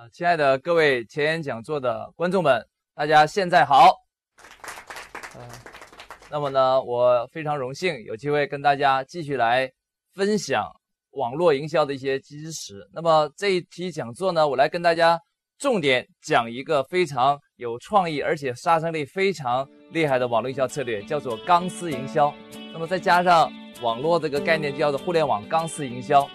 啊，亲爱的各位前沿讲座的观众们，大家现在好。呃，那么呢，我非常荣幸有机会跟大家继续来分享网络营销的一些知识。那么这一期讲座呢，我来跟大家重点讲一个非常有创意而且杀伤力非常厉害的网络营销策略，叫做钢丝营销。那么再加上网络这个概念，叫做互联网钢丝营销。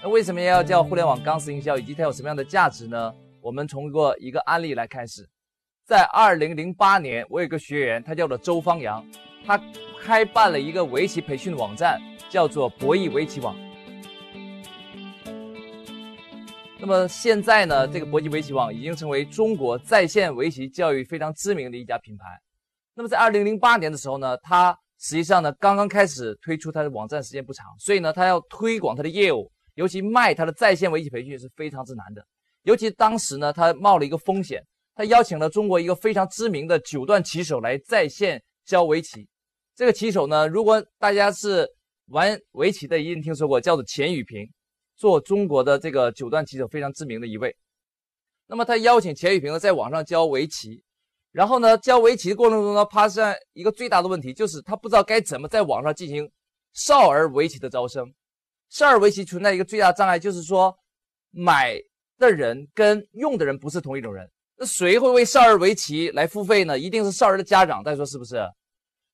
那为什么要叫互联网钢丝营销，以及它有什么样的价值呢？我们从过一个案例来开始。在二零零八年，我有个学员，他叫做周方阳，他开办了一个围棋培训网站，叫做博弈围棋网。那么现在呢，这个博弈围棋网已经成为中国在线围棋教育非常知名的一家品牌。那么在二零零八年的时候呢，他实际上呢刚刚开始推出他的网站，时间不长，所以呢，他要推广他的业务。尤其卖他的在线围棋培训是非常之难的，尤其当时呢，他冒了一个风险，他邀请了中国一个非常知名的九段棋手来在线教围棋。这个棋手呢，如果大家是玩围棋的，一定听说过，叫做钱宇平，做中国的这个九段棋手非常知名的一位。那么他邀请钱宇平呢，在网上教围棋，然后呢，教围棋的过程中呢，发现一个最大的问题，就是他不知道该怎么在网上进行少儿围棋的招生。少儿围棋存在一个最大障碍，就是说，买的人跟用的人不是同一种人。那谁会为少儿围棋来付费呢？一定是少儿的家长。大家说是不是？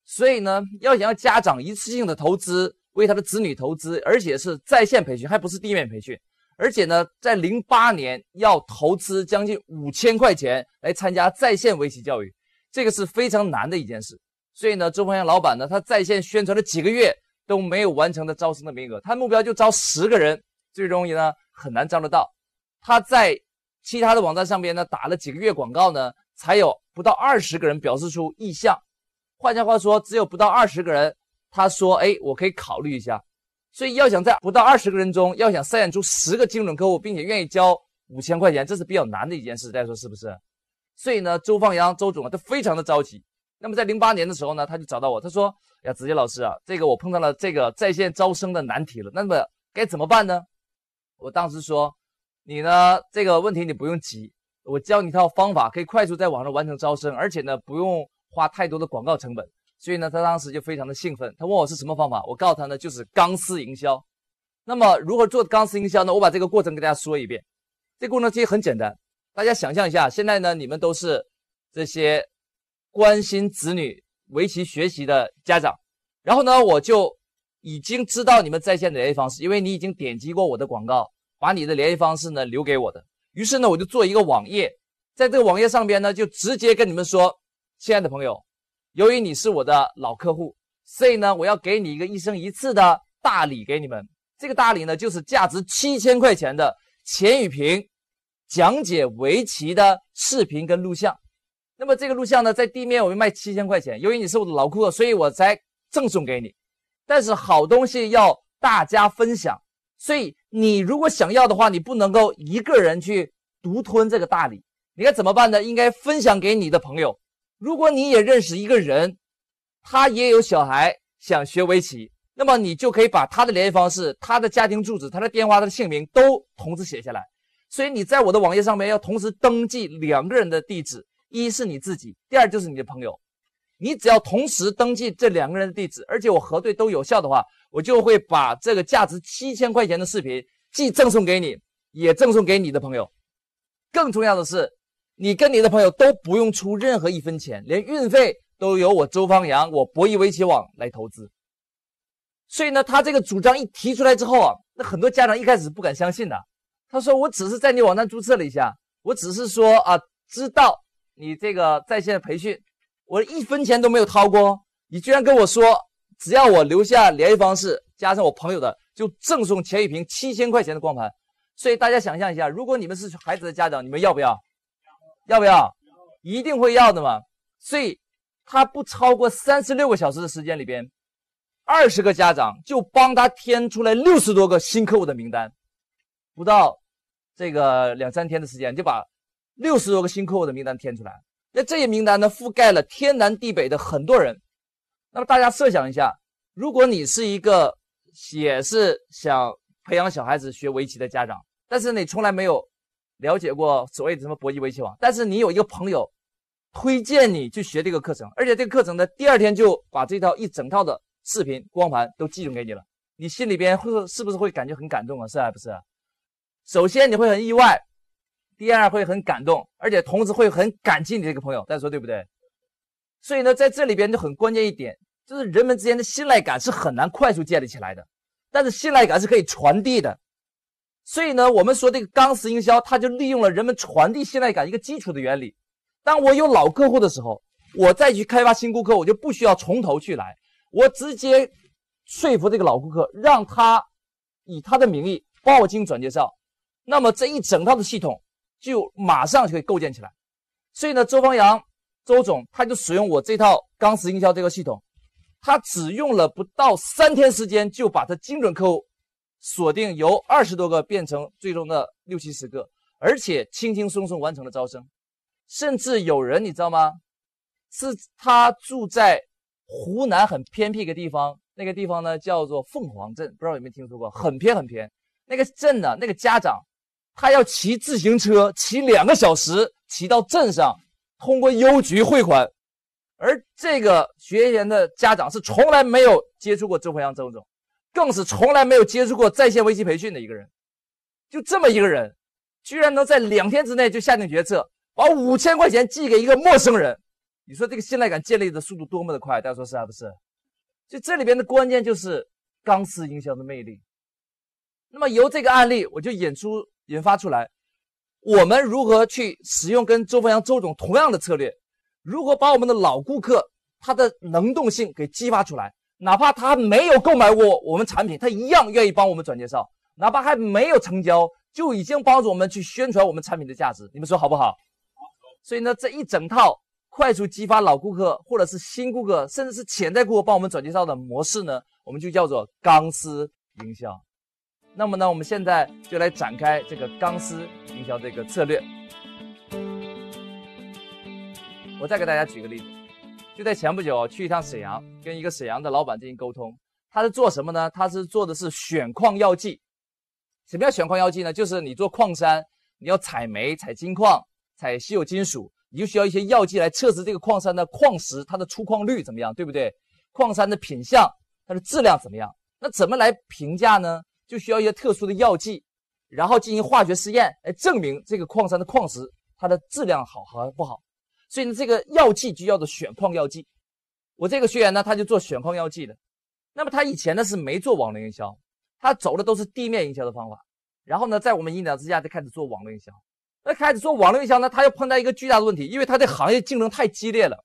所以呢，要想要家长一次性的投资，为他的子女投资，而且是在线培训，还不是地面培训，而且呢，在零八年要投资将近五千块钱来参加在线围棋教育，这个是非常难的一件事。所以呢，周鹏阳老板呢，他在线宣传了几个月。都没有完成的招生的名额，他目标就招十个人，最终呢很难招得到。他在其他的网站上边呢打了几个月广告呢，才有不到二十个人表示出意向。换句话说，只有不到二十个人，他说：“哎，我可以考虑一下。”所以要想在不到二十个人中，要想筛选出十个精准客户，并且愿意交五千块钱，这是比较难的一件事。大家说是不是？所以呢，周放阳周总啊，他非常的着急。那么在零八年的时候呢，他就找到我，他说。呀，子杰老师啊，这个我碰到了这个在线招生的难题了，那么该怎么办呢？我当时说，你呢这个问题你不用急，我教你一套方法，可以快速在网上完成招生，而且呢不用花太多的广告成本。所以呢，他当时就非常的兴奋，他问我是什么方法，我告诉他呢就是钢丝营销。那么如何做钢丝营销呢？我把这个过程给大家说一遍。这个过程其实很简单，大家想象一下，现在呢你们都是这些关心子女。围棋学习的家长，然后呢，我就已经知道你们在线的联系方式，因为你已经点击过我的广告，把你的联系方式呢留给我的。于是呢，我就做一个网页，在这个网页上边呢，就直接跟你们说，亲爱的朋友，由于你是我的老客户，所以呢，我要给你一个一生一次的大礼给你们。这个大礼呢，就是价值七千块钱的钱宇平讲解围棋的视频跟录像。那么这个录像呢，在地面我们卖七千块钱，由于你是我的老顾客，所以我才赠送给你。但是好东西要大家分享，所以你如果想要的话，你不能够一个人去独吞这个大礼，你该怎么办呢？应该分享给你的朋友。如果你也认识一个人，他也有小孩想学围棋，那么你就可以把他的联系方式、他的家庭住址、他的电话、他的姓名都同时写下来。所以你在我的网页上面要同时登记两个人的地址。一是你自己，第二就是你的朋友。你只要同时登记这两个人的地址，而且我核对都有效的话，我就会把这个价值七千块钱的视频既赠送给你，也赠送给你的朋友。更重要的是，你跟你的朋友都不用出任何一分钱，连运费都由我周方阳、我博弈围棋网来投资。所以呢，他这个主张一提出来之后啊，那很多家长一开始不敢相信的。他说：“我只是在你网站注册了一下，我只是说啊，知道。”你这个在线培训，我一分钱都没有掏过，你居然跟我说，只要我留下联系方式，加上我朋友的，就赠送钱一平七千块钱的光盘。所以大家想象一下，如果你们是孩子的家长，你们要不要？要不要？一定会要的嘛。所以他不超过三十六个小时的时间里边，二十个家长就帮他添出来六十多个新客户的名单，不到这个两三天的时间就把。六十多个新客户的名单填出来，那这些名单呢，覆盖了天南地北的很多人。那么大家设想一下，如果你是一个也是想培养小孩子学围棋的家长，但是你从来没有了解过所谓的什么搏击围棋网，但是你有一个朋友推荐你去学这个课程，而且这个课程呢，第二天就把这套一整套的视频光盘都寄送给你了，你心里边会是不是会感觉很感动啊？是还不是？首先你会很意外，第二会很感动，而且同时会很感激你这个朋友，大家说对不对？所以呢，在这里边就很关键一点，就是人们之间的信赖感是很难快速建立起来的，但是信赖感是可以传递的。所以呢，我们说这个钢丝营销，它就利用了人们传递信赖感一个基础的原理。当我有老客户的时候，我再去开发新顾客，我就不需要从头去来，我直接说服这个老顾客，让他以他的名义帮我进转介绍，那么这一整套的系统就马上就可以构建起来。所以呢，周方阳周总他就使用我这套钢丝营销这个系统，他只用了不到三天时间，就把他精准客户。锁定由二十多个变成最终的六七十个，而且轻轻松松完成了招生，甚至有人你知道吗？是他住在湖南很偏僻一个地方，那个地方呢叫做凤凰镇，不知道有没有听说过？很偏很偏。那个镇呢，那个家长他要骑自行车骑两个小时骑到镇上，通过邮局汇款，而这个学员的家长是从来没有接触过周培阳周总。更是从来没有接触过在线围棋培训的一个人，就这么一个人，居然能在两天之内就下定决策，把五千块钱寄给一个陌生人。你说这个信赖感建立的速度多么的快？大家说是还不是？就这里边的关键就是钢丝营销的魅力。那么由这个案例，我就引出引发出来，我们如何去使用跟周峰阳周总同样的策略，如何把我们的老顾客他的能动性给激发出来。哪怕他没有购买过我们产品，他一样愿意帮我们转介绍。哪怕还没有成交，就已经帮助我们去宣传我们产品的价值。你们说好不好？所以呢，这一整套快速激发老顾客，或者是新顾客，甚至是潜在顾客帮我们转介绍的模式呢，我们就叫做钢丝营销。那么呢，我们现在就来展开这个钢丝营销这个策略。我再给大家举个例子。就在前不久去一趟沈阳，跟一个沈阳的老板进行沟通。他是做什么呢？他是做的是选矿药剂。什么叫选矿药剂呢？就是你做矿山，你要采煤、采金矿、采稀有金属，你就需要一些药剂来测试这个矿山的矿石它的出矿率怎么样，对不对？矿山的品相，它的质量怎么样？那怎么来评价呢？就需要一些特殊的药剂，然后进行化学试验来证明这个矿山的矿石它的质量好和不好。所以呢，这个药剂就叫做选矿药剂。我这个学员呢，他就做选矿药剂的。那么他以前呢是没做网络营销，他走的都是地面营销的方法。然后呢，在我们引导之下，就开始做网络营销。那开始做网络营销呢，他又碰到一个巨大的问题，因为他的行业竞争太激烈了，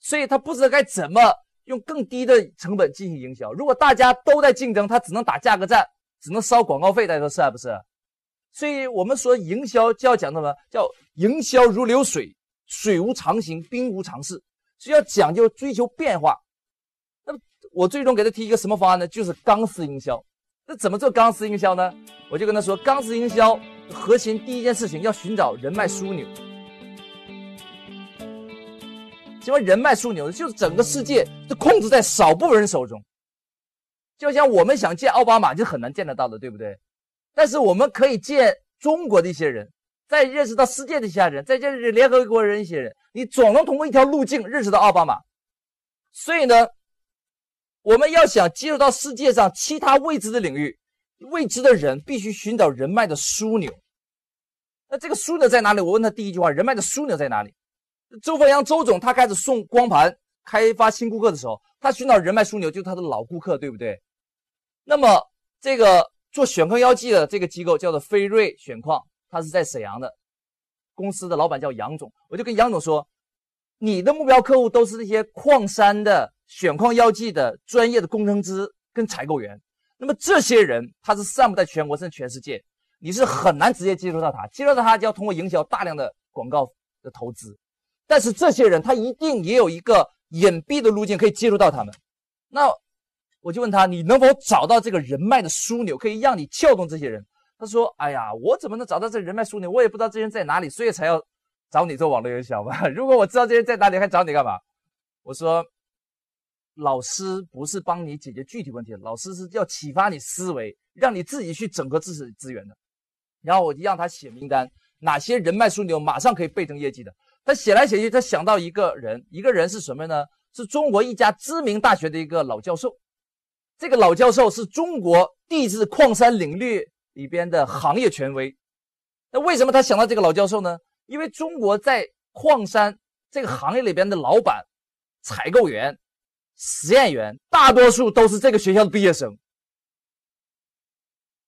所以他不知道该怎么用更低的成本进行营销。如果大家都在竞争，他只能打价格战，只能烧广告费。大家说是不是？所以我们说营销就要讲什么？叫营销如流水。水无常形，兵无常势，所以要讲究追求变化。那么我最终给他提一个什么方案呢？就是钢丝营销。那怎么做钢丝营销呢？我就跟他说，钢丝营销核心第一件事情要寻找人脉枢纽。什么人脉枢纽？就是整个世界都控制在少部分人手中。就像我们想见奥巴马就很难见得到的，对不对？但是我们可以见中国的一些人。再认识到世界的一些人，再认识联合国人一些人，你总能通过一条路径认识到奥巴马。所以呢，我们要想接入到世界上其他未知的领域、未知的人，必须寻找人脉的枢纽。那这个枢纽在哪里？我问他第一句话：人脉的枢纽在哪里？周凤阳周总他开始送光盘、开发新顾客的时候，他寻找人脉枢纽就是他的老顾客，对不对？那么这个做选矿药剂的这个机构叫做飞瑞选矿。他是在沈阳的公司的老板叫杨总，我就跟杨总说，你的目标客户都是那些矿山的选矿药剂的专业的工程师跟采购员，那么这些人他是散布在全国甚至全世界，你是很难直接接触到他，接触到他就要通过营销大量的广告的投资，但是这些人他一定也有一个隐蔽的路径可以接触到他们，那我就问他，你能否找到这个人脉的枢纽，可以让你撬动这些人？他说：“哎呀，我怎么能找到这人脉枢纽？我也不知道这些人在哪里，所以才要找你做网络营销嘛。如果我知道这些人在哪里，还找你干嘛？”我说：“老师不是帮你解决具体问题，老师是要启发你思维，让你自己去整合知识资源的。然后我就让他写名单，哪些人脉枢纽马上可以倍增业绩的。他写来写去，他想到一个人，一个人是什么呢？是中国一家知名大学的一个老教授。这个老教授是中国地质矿山领域里边的行业权威。那为什么他想到这个老教授呢？因为中国在矿山这个行业里边的老板、采购员、实验员，大多数都是这个学校的毕业生。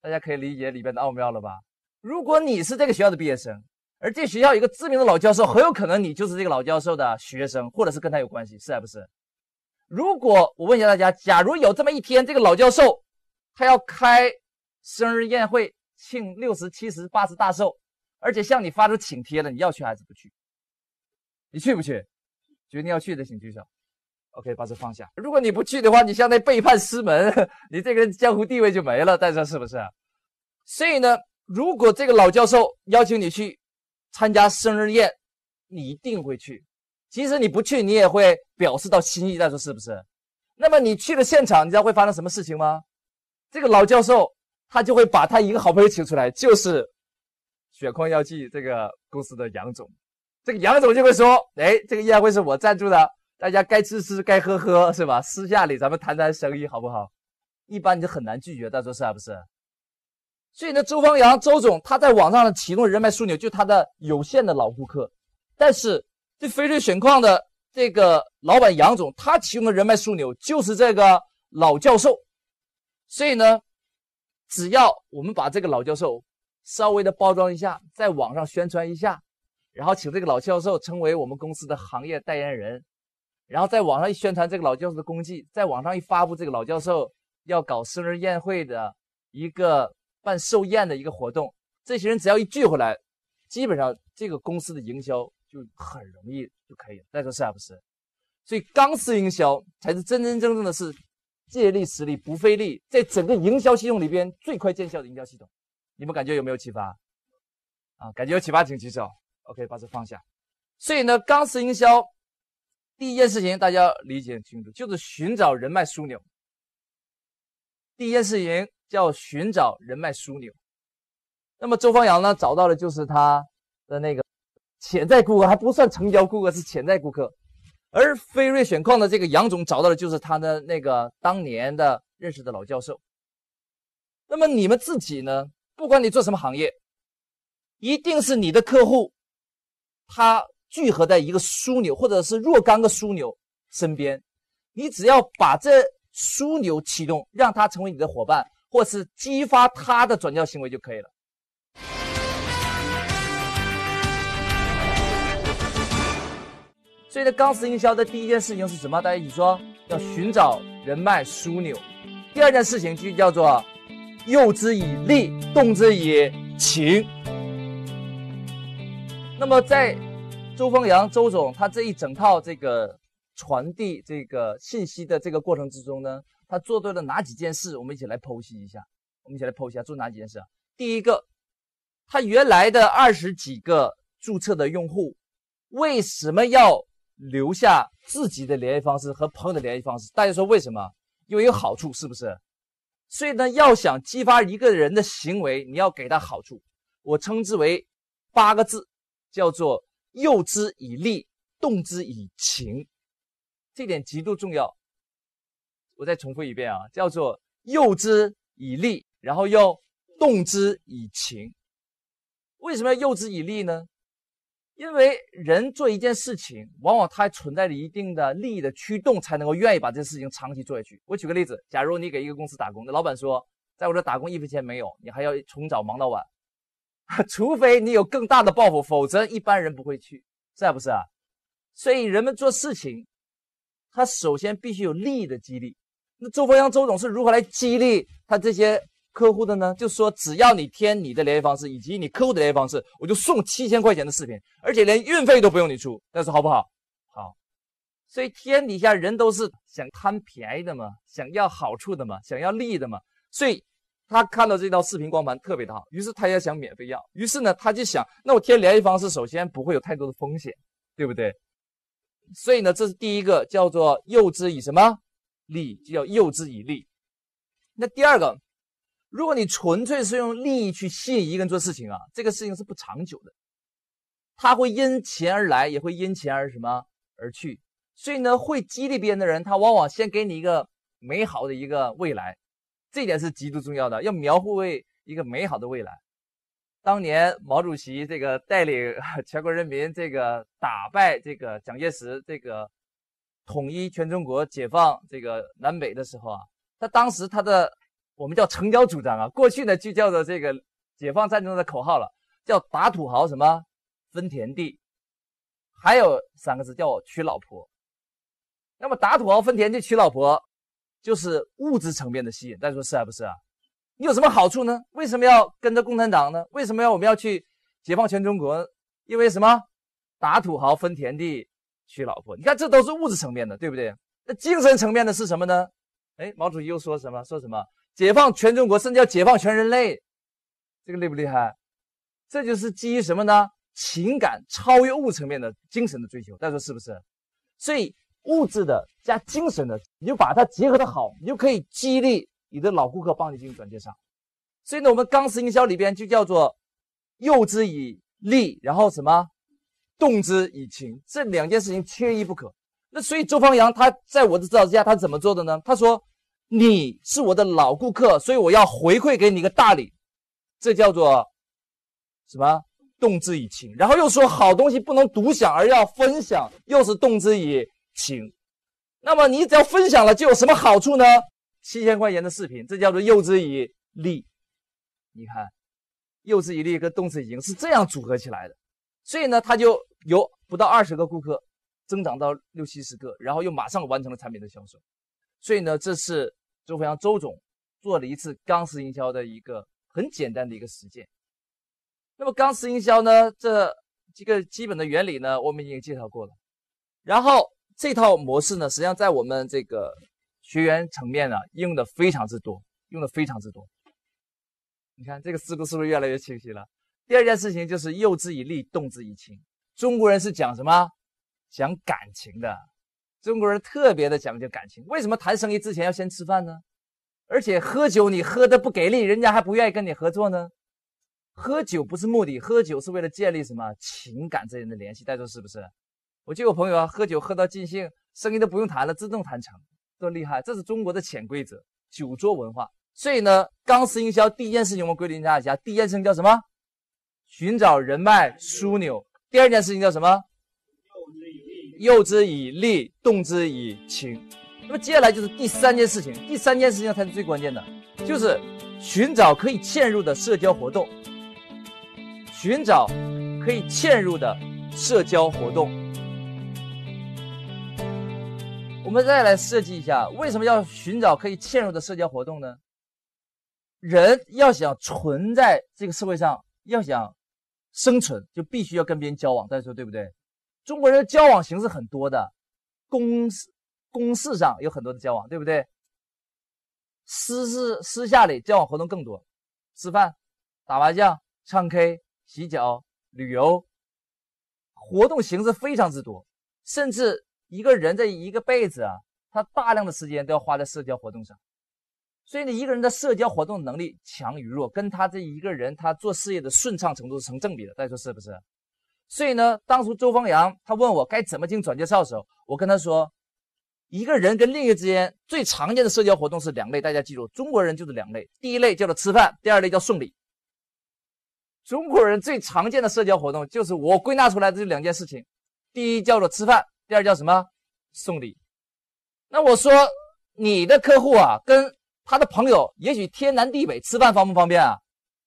大家可以理解里边的奥妙了吧？如果你是这个学校的毕业生，而这学校有一个知名的老教授，很有可能你就是这个老教授的学生，或者是跟他有关系，是还不是？如果我问一下大家，假如有这么一天，这个老教授他要开生日宴会，庆六十、七十、八十大寿，而且向你发出请帖了，你要去还是不去？你去不去？决定要去的请举手。OK，把这放下。如果你不去的话，你相当于背叛师门，你这个人江湖地位就没了。大家是不是？所以呢，如果这个老教授邀请你去参加生日宴，你一定会去。即使你不去，你也会表示到心意。大家说是不是？那么你去了现场，你知道会发生什么事情吗？这个老教授他就会把他一个好朋友请出来，就是血矿药剂这个公司的杨总。这个杨总就会说：“哎，这个宴会是我赞助的。”大家该吃吃，该喝喝，是吧？私下里咱们谈谈生意，好不好？一般你就很难拒绝，他说是还不是？所以呢，周方阳周总他在网上启动人脉枢纽，就他的有限的老顾客。但是这飞瑞选矿的这个老板杨总，他启动的人脉枢纽就是这个老教授。所以呢，只要我们把这个老教授稍微的包装一下，在网上宣传一下，然后请这个老教授成为我们公司的行业代言人。然后在网上一宣传这个老教授的功绩，在网上一发布这个老教授要搞生日宴会的一个办寿宴的一个活动，这些人只要一聚回来，基本上这个公司的营销就很容易就可以了。再说是还不是？所以钢丝营销才是真真正正的是借力使力不费力，在整个营销系统里边最快见效的营销系统。你们感觉有没有启发？啊，感觉有启发请举手。OK，把这放下。所以呢，钢丝营销。第一件事情，大家理解清楚，就是寻找人脉枢纽。第一件事情叫寻找人脉枢纽。那么周方阳呢，找到的就是他的那个潜在顾客，还不算成交顾客，是潜在顾客。而飞瑞选矿的这个杨总找到的就是他的那个当年的认识的老教授。那么你们自己呢？不管你做什么行业，一定是你的客户，他。聚合在一个枢纽或者是若干个枢纽身边，你只要把这枢纽启动，让它成为你的伙伴，或是激发他的转交行为就可以了。所以呢，钢丝营销的第一件事情是什么？大家一起说，要寻找人脉枢纽。第二件事情就叫做诱之以利，动之以情。那么在周峰阳，周总，他这一整套这个传递这个信息的这个过程之中呢，他做对了哪几件事？我们一起来剖析一下。我们一起来剖析一下做哪几件事啊？第一个，他原来的二十几个注册的用户，为什么要留下自己的联系方式和朋友的联系方式？大家说为什么？因为有好处，是不是？所以呢，要想激发一个人的行为，你要给他好处。我称之为八个字，叫做。诱之以利，动之以情，这点极度重要。我再重复一遍啊，叫做诱之以利，然后又动之以情。为什么要诱之以利呢？因为人做一件事情，往往它存在着一定的利益的驱动，才能够愿意把这事情长期做下去。我举个例子，假如你给一个公司打工，那老板说，在我这打工一分钱没有，你还要从早忙到晚。除非你有更大的抱负，否则一般人不会去，是不是啊？所以人们做事情，他首先必须有利益的激励。那周峰阳周总是如何来激励他这些客户的呢？就说只要你填你的联系方式以及你客户的联系方式，我就送七千块钱的视频，而且连运费都不用你出。但是好不好？好。所以天底下人都是想贪便宜的嘛，想要好处的嘛，想要利益的嘛，所以。他看到这道视频光盘特别的好，于是他也想免费要。于是呢，他就想，那我填联系方式，首先不会有太多的风险，对不对？所以呢，这是第一个叫做诱之以什么利，就叫诱之以利。那第二个，如果你纯粹是用利益去吸引一个人做事情啊，这个事情是不长久的。他会因钱而来，也会因钱而什么而去。所以呢，会激励别人的人，他往往先给你一个美好的一个未来，这一点是极度重要的。要描绘为一个美好的未来。当年毛主席这个带领 全国人民这个打败这个蒋介石，这个统一全中国、解放这个南北的时候啊，他当时他的我们叫成交主张啊，过去呢就叫做这个解放战争的口号了，叫打土豪什么分田地，还有三个字叫娶老婆。那么打土豪分田地娶老婆，就是物质层面的吸引，大家说是还不是啊？你有什么好处呢？为什么要跟着共产党呢？为什么要我们要去解放全中国？因为什么？打土豪分田地娶老婆，你看这都是物质层面的，对不对？那精神层面的是什么呢？哎，毛主席又说什么？说什么？解放全中国，甚至要解放全人类，这个厉不厉害？这就是基于什么呢？情感超越物层面的精神的追求，大家说是不是？所以。物质的加精神的，你就把它结合的好，你就可以激励你的老顾客帮你进行转介绍。所以呢，我们钢丝营销里边就叫做诱之以利，然后什么动之以情，这两件事情缺一不可。那所以周方阳他在我的指导之下，他怎么做的呢？他说：“你是我的老顾客，所以我要回馈给你一个大礼，这叫做什么？动之以情。然后又说好东西不能独享，而要分享，又是动之以。”情，那么你只要分享了，就有什么好处呢？七千块钱的视频，这叫做诱之以利。你看，诱之以利跟动之以情是这样组合起来的，所以呢，他就由不到二十个顾客增长到六七十个，然后又马上完成了产品的销售。所以呢，这是周飞阳周总做了一次钢丝营销的一个很简单的一个实践。那么钢丝营销呢，这几个基本的原理呢，我们已经介绍过了，然后。这套模式呢，实际上在我们这个学员层面呢，用的非常之多，用的非常之多。你看这个思路是不是越来越清晰了？第二件事情就是诱之以利，动之以情。中国人是讲什么？讲感情的。中国人特别的讲究感情。为什么谈生意之前要先吃饭呢？而且喝酒你喝的不给力，人家还不愿意跟你合作呢？喝酒不是目的，喝酒是为了建立什么情感之间的联系？大家说是不是？我就有朋友啊，喝酒喝到尽兴，生意都不用谈了，自动谈成，多厉害！这是中国的潜规则，酒桌文化。所以呢，钢丝营销第一件事情我们规定大家，第一件事情叫什么？寻找人脉枢纽。第二件事情叫什么？诱之以利，动之以情。那么接下来就是第三件事情，第三件事情才是最关键的，就是寻找可以嵌入的社交活动。寻找可以嵌入的社交活动。我们再来设计一下，为什么要寻找可以嵌入的社交活动呢？人要想存在这个社会上，要想生存，就必须要跟别人交往。大家说对不对？中国人交往形式很多的，公公事上有很多的交往，对不对？私事私下里交往活动更多，吃饭、打麻将、唱 K、洗脚、旅游，活动形式非常之多，甚至。一个人这一个辈子啊，他大量的时间都要花在社交活动上，所以呢，一个人的社交活动能力强与弱，跟他这一个人他做事业的顺畅程度是成正比的。大家说是不是？所以呢，当初周方阳他问我该怎么进转介绍的时候，我跟他说，一个人跟另一个之间最常见的社交活动是两类，大家记住，中国人就是两类，第一类叫做吃饭，第二类叫送礼。中国人最常见的社交活动就是我归纳出来的这两件事情，第一叫做吃饭。第二叫什么？送礼。那我说你的客户啊，跟他的朋友也许天南地北，吃饭方不方便啊？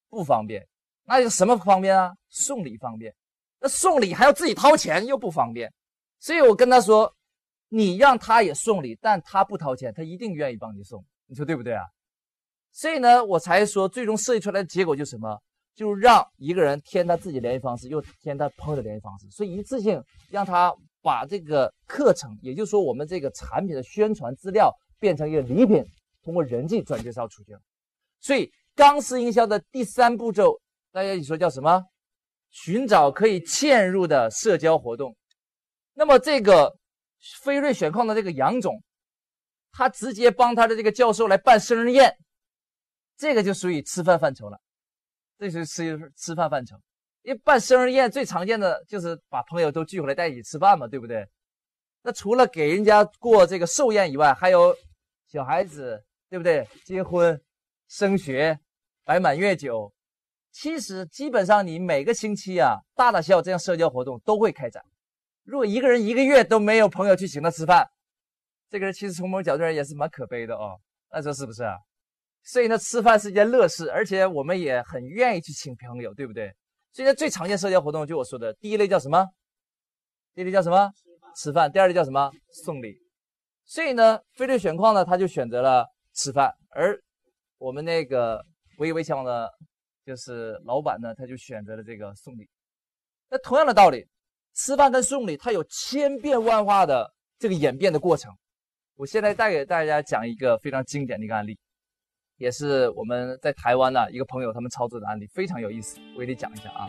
不方便。那就什么方便啊？送礼方便。那送礼还要自己掏钱，又不方便。所以我跟他说，你让他也送礼，但他不掏钱，他一定愿意帮你送。你说对不对啊？所以呢，我才说最终设计出来的结果就是什么？就让一个人填他自己联系方式，又填他朋友的联系方式，所以一次性让他。把这个课程，也就是说我们这个产品的宣传资料，变成一个礼品，通过人际转介绍出去了。所以钢丝营销的第三步骤，大家你说叫什么？寻找可以嵌入的社交活动。那么这个飞瑞选矿的这个杨总，他直接帮他的这个教授来办生日宴，这个就属于吃饭范畴了，这是吃吃饭范畴。因为办生日宴最常见的就是把朋友都聚回来在一起吃饭嘛，对不对？那除了给人家过这个寿宴以外，还有小孩子，对不对？结婚、升学、摆满月酒，其实基本上你每个星期啊，大大小小这样社交活动都会开展。如果一个人一个月都没有朋友去请他吃饭，这个人其实从某种角度上也是蛮可悲的哦。那说是不是啊？所以呢，吃饭是一件乐事，而且我们也很愿意去请朋友，对不对？现在最常见社交活动，就我说的第一类叫什么？第一类叫什么？吃饭。第二类叫什么？送礼。所以呢，飞利选矿呢，他就选择了吃饭，而我们那个唯一围墙的，就是老板呢，他就选择了这个送礼。那同样的道理，吃饭跟送礼，它有千变万化的这个演变的过程。我现在带给大家讲一个非常经典的一个案例。也是我们在台湾的一个朋友他们操作的案例，非常有意思，我给你讲一下啊。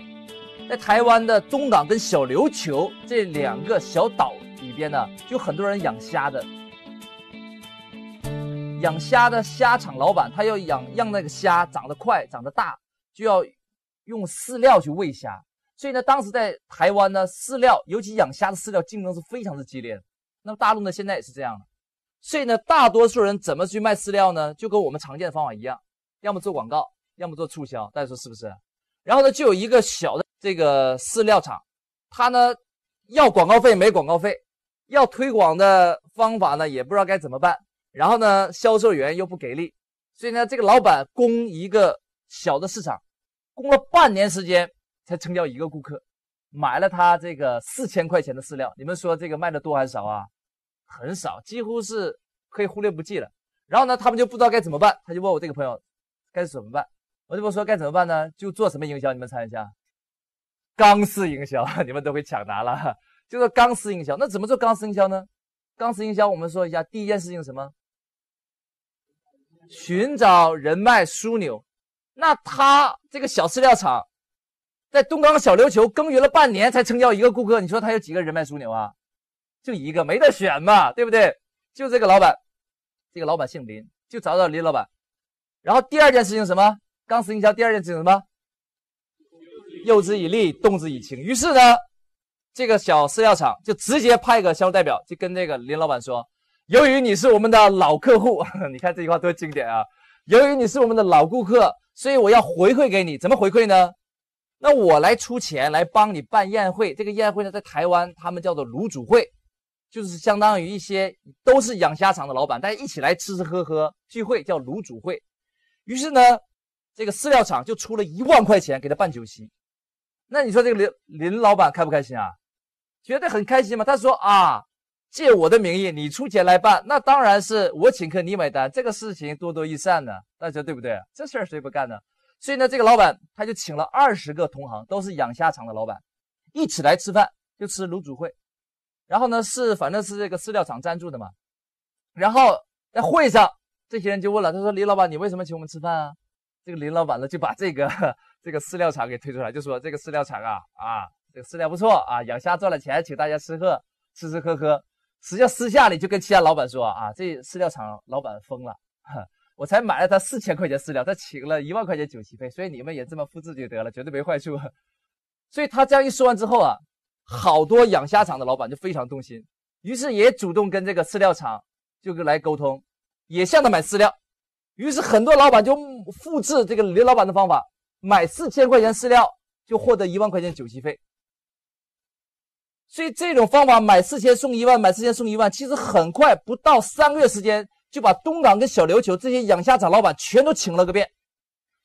在台湾的中港跟小琉球这两个小岛里边呢，就很多人养虾的。养虾的虾场老板，他要养让那个虾长得快、长得大，就要用饲料去喂虾。所以呢，当时在台湾呢，饲料尤其养虾的饲料竞争是非常之激烈的。那么大陆呢，现在也是这样的。所以呢，大多数人怎么去卖饲料呢？就跟我们常见的方法一样，要么做广告，要么做促销。大家说是不是？然后呢，就有一个小的这个饲料厂，他呢要广告费没广告费，要推广的方法呢也不知道该怎么办。然后呢，销售员又不给力，所以呢，这个老板供一个小的市场，供了半年时间才成交一个顾客，买了他这个四千块钱的饲料。你们说这个卖的多还是少啊？很少，几乎是可以忽略不计了。然后呢，他们就不知道该怎么办，他就问我这个朋友该怎么办。我就说该怎么办呢？就做什么营销？你们猜一下，钢丝营销，你们都会抢答了。就说钢丝营销，那怎么做钢丝营销呢？钢丝营销，我们说一下，第一件事情什么？寻找人脉枢纽。那他这个小饲料厂在东港小琉球耕耘了半年才成交一个顾客，你说他有几个人脉枢纽啊？就一个没得选嘛，对不对？就这个老板，这个老板姓林，就找找林老板。然后第二件事情什么？钢丝营销。第二件事情什么？诱之以利，动之以情。于是呢，这个小饲料厂就直接派个销售代表，就跟这个林老板说：“由于你是我们的老客户，你看这句话多经典啊！由于你是我们的老顾客，所以我要回馈给你。怎么回馈呢？那我来出钱来帮你办宴会。这个宴会呢，在台湾他们叫做卤煮会。”就是相当于一些都是养虾场的老板，大家一起来吃吃喝喝聚会，叫卤煮会。于是呢，这个饲料厂就出了一万块钱给他办酒席。那你说这个林林老板开不开心啊？觉得很开心嘛。他说啊，借我的名义，你出钱来办，那当然是我请客你买单，这个事情多多益善的，大家对不对？这事儿谁不干呢？所以呢，这个老板他就请了二十个同行，都是养虾场的老板，一起来吃饭，就吃卤煮会。然后呢，是反正是这个饲料厂赞助的嘛。然后在会上，这些人就问了，他说：“李老板，你为什么请我们吃饭啊？”这个林老板呢，就把这个 这个饲料厂给推出来，就说：“这个饲料厂啊，啊，这个饲料不错啊，养虾赚了钱，请大家吃喝吃吃喝喝。”实际上私下里就跟其他老板说：“啊，这饲料厂老板疯了，我才买了他四千块钱饲料，他请了一万块钱酒席费，所以你们也这么复制就得了，绝对没坏处。”所以他这样一说完之后啊。好多养虾场的老板就非常动心，于是也主动跟这个饲料厂就来沟通，也向他买饲料。于是很多老板就复制这个林老板的方法，买四千块钱饲料就获得一万块钱酒席费。所以这种方法买四千送一万，买四千送一万，其实很快不到三个月时间就把东港跟小琉球这些养虾场老板全都请了个遍。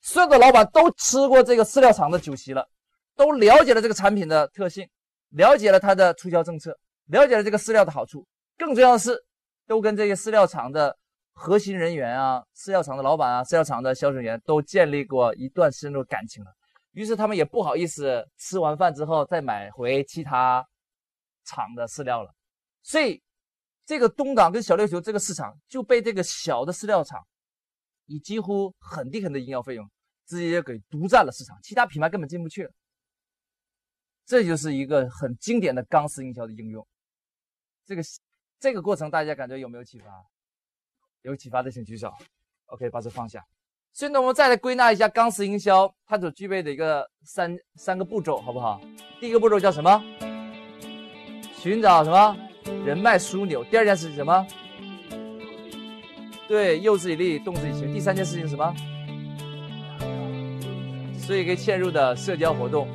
所有的老板都吃过这个饲料厂的酒席了，都了解了这个产品的特性。了解了他的促销政策，了解了这个饲料的好处，更重要的是，都跟这些饲料厂的核心人员啊、饲料厂的老板啊、饲料厂的销售员都建立过一段深入感情了。于是他们也不好意思吃完饭之后再买回其他厂的饲料了。所以，这个东港跟小琉球这个市场就被这个小的饲料厂以几乎很低很低的营销费用直接给独占了市场，其他品牌根本进不去。这就是一个很经典的钢丝营销的应用，这个这个过程大家感觉有没有启发？有启发的请举手。OK，把这放下。所以呢，我们再来归纳一下钢丝营销它所具备的一个三三个步骤，好不好？第一个步骤叫什么？寻找什么人脉枢纽？第二件事情什么？对，诱之以利，动之以情。第三件事情什么？所以可以嵌入的社交活动。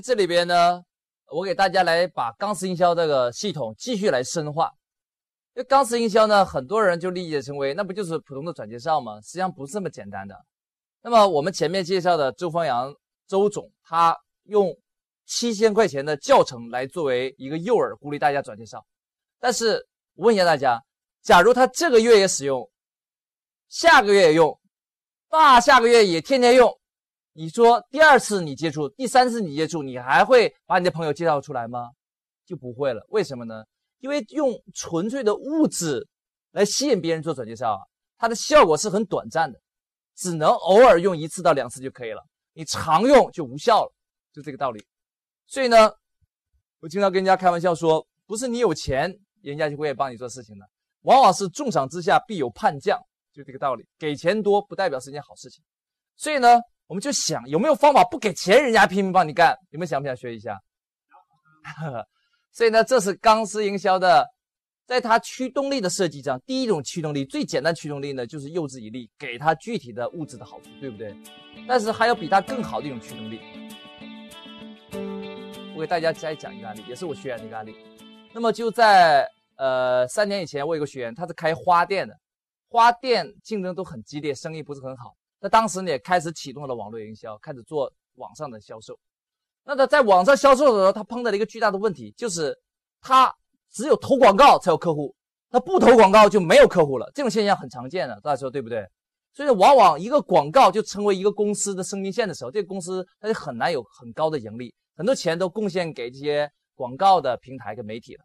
这里边呢，我给大家来把钢丝营销这个系统继续来深化。因为钢丝营销呢，很多人就理解成为那不就是普通的转介绍吗？实际上不是这么简单的。那么我们前面介绍的周方阳周总，他用七千块钱的教程来作为一个诱饵，鼓励大家转介绍。但是我问一下大家，假如他这个月也使用，下个月也用，大下个月也天天用。你说第二次你接触，第三次你接触，你还会把你的朋友介绍出来吗？就不会了。为什么呢？因为用纯粹的物质来吸引别人做转介绍啊，它的效果是很短暂的，只能偶尔用一次到两次就可以了。你常用就无效了，就这个道理。所以呢，我经常跟人家开玩笑说，不是你有钱，人家就会帮你做事情的，往往是重赏之下必有叛将，就这个道理。给钱多不代表是件好事情。所以呢。我们就想有没有方法不给钱，人家拼命帮你干？有没有想不想学一下？所以呢，这是钢丝营销的，在它驱动力的设计上，第一种驱动力最简单驱动力呢，就是诱之以利，给他具体的物质的好处，对不对？但是还有比它更好的一种驱动力。我给大家再讲一个案例，也是我学员的一个案例。那么就在呃三年以前，我有个学员，他是开花店的，花店竞争都很激烈，生意不是很好。那当时呢，也开始启动了网络营销，开始做网上的销售。那他在网上销售的时候，他碰到了一个巨大的问题，就是他只有投广告才有客户，他不投广告就没有客户了。这种现象很常见的，大家说对不对？所以往往一个广告就成为一个公司的生命线的时候，这个公司它就很难有很高的盈利，很多钱都贡献给这些广告的平台跟媒体了。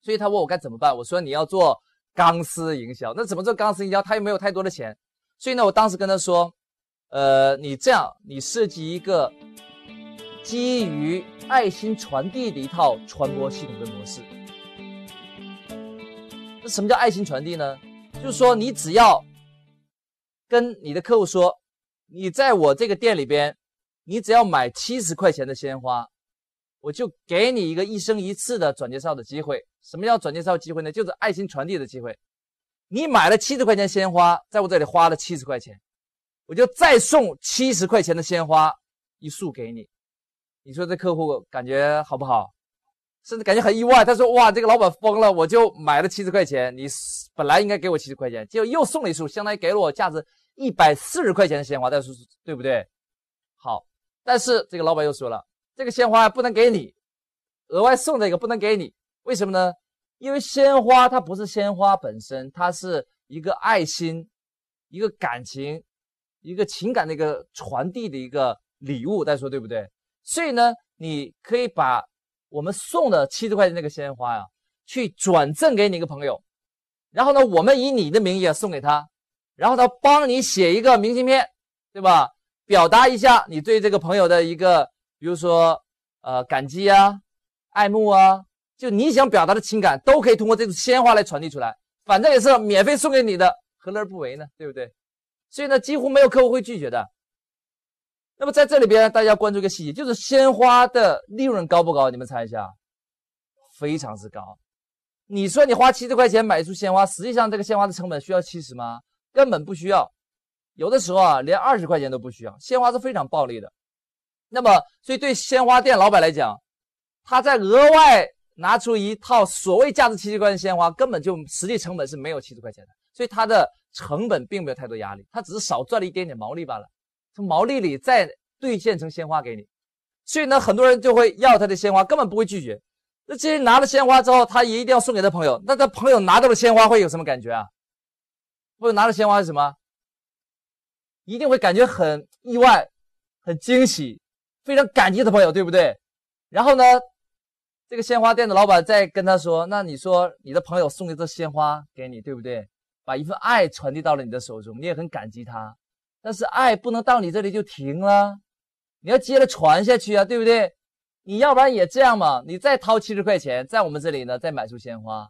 所以他问我该怎么办，我说你要做钢丝营销，那怎么做钢丝营销？他又没有太多的钱。所以呢，我当时跟他说，呃，你这样，你设计一个基于爱心传递的一套传播系统跟模式。那什么叫爱心传递呢？就是说，你只要跟你的客户说，你在我这个店里边，你只要买七十块钱的鲜花，我就给你一个一生一次的转介绍的机会。什么叫转介绍机会呢？就是爱心传递的机会。你买了七十块钱鲜花，在我这里花了七十块钱，我就再送七十块钱的鲜花一束给你。你说这客户感觉好不好？甚至感觉很意外。他说：“哇，这个老板疯了！我就买了七十块钱，你本来应该给我七十块钱，结果又送了一束，相当于给了我价值一百四十块钱的鲜花，再说对不对？”好，但是这个老板又说了，这个鲜花不能给你，额外送这个不能给你，为什么呢？因为鲜花它不是鲜花本身，它是一个爱心、一个感情、一个情感的一个传递的一个礼物，大家说对不对？所以呢，你可以把我们送的七十块钱那个鲜花呀，去转赠给你一个朋友，然后呢，我们以你的名义啊送给他，然后他帮你写一个明信片，对吧？表达一下你对这个朋友的一个，比如说呃感激啊、爱慕啊。就你想表达的情感，都可以通过这束鲜花来传递出来，反正也是免费送给你的，何乐而不为呢？对不对？所以呢，几乎没有客户会拒绝的。那么在这里边，大家关注一个细节，就是鲜花的利润高不高？你们猜一下，非常之高。你说你花七十块钱买一束鲜花，实际上这个鲜花的成本需要七十吗？根本不需要，有的时候啊，连二十块钱都不需要。鲜花是非常暴利的。那么，所以对鲜花店老板来讲，他在额外。拿出一套所谓价值七十块钱的鲜花，根本就实际成本是没有七十块钱的，所以它的成本并没有太多压力，它只是少赚了一点点毛利罢了。从毛利里再兑现成鲜花给你，所以呢，很多人就会要他的鲜花，根本不会拒绝。那这些拿了鲜花之后，他也一定要送给他朋友。那他朋友拿到了鲜花会有什么感觉啊？或者拿了鲜花是什么？一定会感觉很意外、很惊喜、非常感激的朋友，对不对？然后呢？这个鲜花店的老板在跟他说：“那你说你的朋友送一这鲜花给你，对不对？把一份爱传递到了你的手中，你也很感激他。但是爱不能到你这里就停了，你要接着传下去啊，对不对？你要不然也这样嘛，你再掏七十块钱，在我们这里呢再买束鲜花，